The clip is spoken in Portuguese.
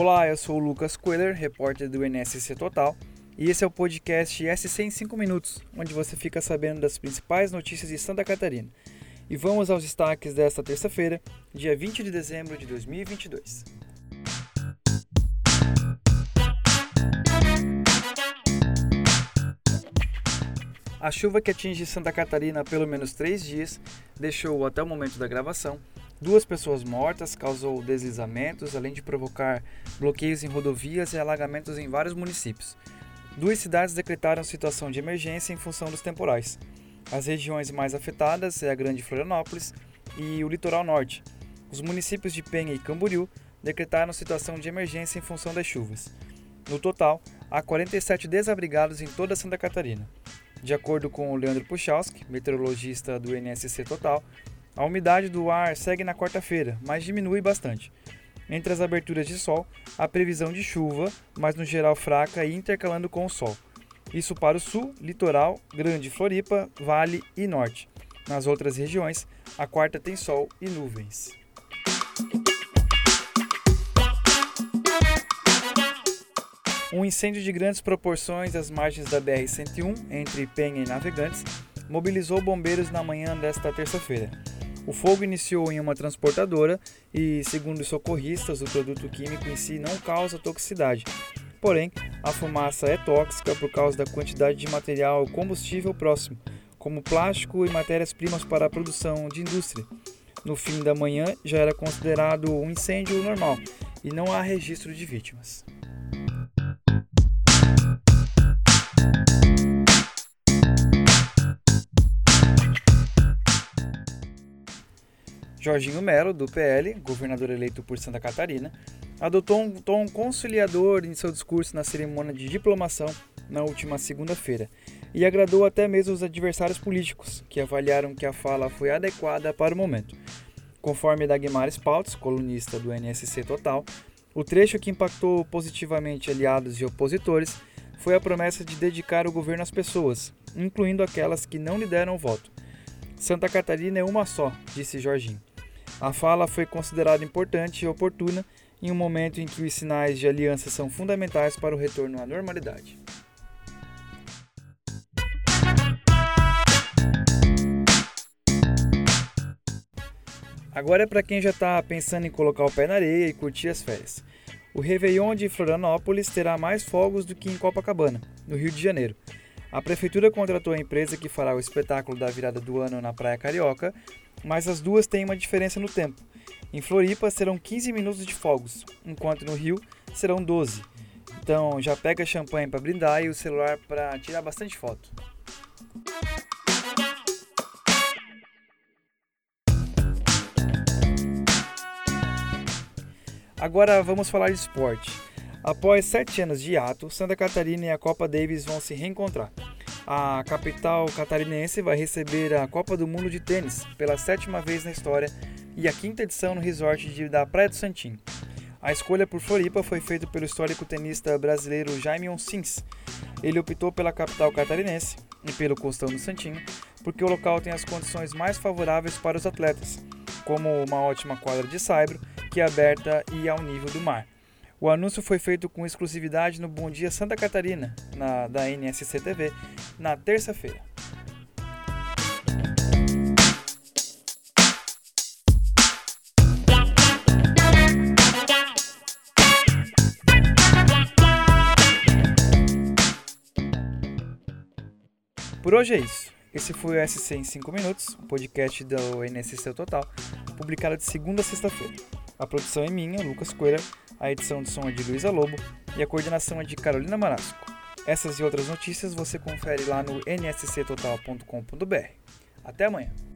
Olá, eu sou o Lucas Queller, repórter do NSC Total, e esse é o podcast SC em 5 minutos, onde você fica sabendo das principais notícias de Santa Catarina. E vamos aos destaques desta terça-feira, dia 20 de dezembro de 2022. A chuva que atinge Santa Catarina há pelo menos três dias deixou, até o momento da gravação, duas pessoas mortas, causou deslizamentos, além de provocar bloqueios em rodovias e alagamentos em vários municípios. Duas cidades decretaram situação de emergência em função dos temporais. As regiões mais afetadas é a Grande Florianópolis e o Litoral Norte. Os municípios de Penha e Camboriú decretaram situação de emergência em função das chuvas. No total, há 47 desabrigados em toda Santa Catarina. De acordo com o Leandro Puchalski, meteorologista do NSC Total, a umidade do ar segue na quarta-feira, mas diminui bastante. Entre as aberturas de sol, há previsão de chuva, mas no geral fraca e intercalando com o sol. Isso para o sul, litoral, Grande Floripa, Vale e Norte. Nas outras regiões, a quarta tem sol e nuvens. Um incêndio de grandes proporções às margens da BR-101, entre Penha e Navegantes, mobilizou bombeiros na manhã desta terça-feira. O fogo iniciou em uma transportadora e, segundo os socorristas, o produto químico em si não causa toxicidade. Porém, a fumaça é tóxica por causa da quantidade de material combustível próximo, como plástico e matérias-primas para a produção de indústria. No fim da manhã já era considerado um incêndio normal e não há registro de vítimas. Jorginho Melo, do PL, governador eleito por Santa Catarina, adotou um tom conciliador em seu discurso na cerimônia de diplomação na última segunda-feira e agradou até mesmo os adversários políticos, que avaliaram que a fala foi adequada para o momento. Conforme Dagmar Spaltz, colunista do NSC Total, o trecho que impactou positivamente aliados e opositores foi a promessa de dedicar o governo às pessoas, incluindo aquelas que não lhe deram o voto. Santa Catarina é uma só, disse Jorginho. A fala foi considerada importante e oportuna em um momento em que os sinais de aliança são fundamentais para o retorno à normalidade. Agora é para quem já está pensando em colocar o pé na areia e curtir as férias. O Réveillon de Florianópolis terá mais fogos do que em Copacabana, no Rio de Janeiro. A prefeitura contratou a empresa que fará o espetáculo da virada do ano na Praia Carioca, mas as duas têm uma diferença no tempo. Em Floripa serão 15 minutos de fogos, enquanto no Rio serão 12. Então já pega champanhe para brindar e o celular para tirar bastante foto. Agora vamos falar de esporte. Após sete anos de hiato, Santa Catarina e a Copa Davis vão se reencontrar. A capital catarinense vai receber a Copa do Mundo de Tênis pela sétima vez na história e a quinta edição no resort de, da Praia do Santim. A escolha por Floripa foi feita pelo histórico tenista brasileiro Jaime Onsins. Ele optou pela capital catarinense e pelo Costão do Santinho, porque o local tem as condições mais favoráveis para os atletas, como uma ótima quadra de saibro, que é aberta e ao nível do mar. O anúncio foi feito com exclusividade no Bom Dia Santa Catarina, na, da NSC TV, na terça-feira. Por hoje é isso. Esse foi o SC em 5 minutos, um podcast do NSC Total, publicado de segunda a sexta-feira. A produção é minha, Lucas Coelho, a edição de som é de Luísa Lobo e a coordenação é de Carolina Marasco. Essas e outras notícias você confere lá no nsctotal.com.br. Até amanhã!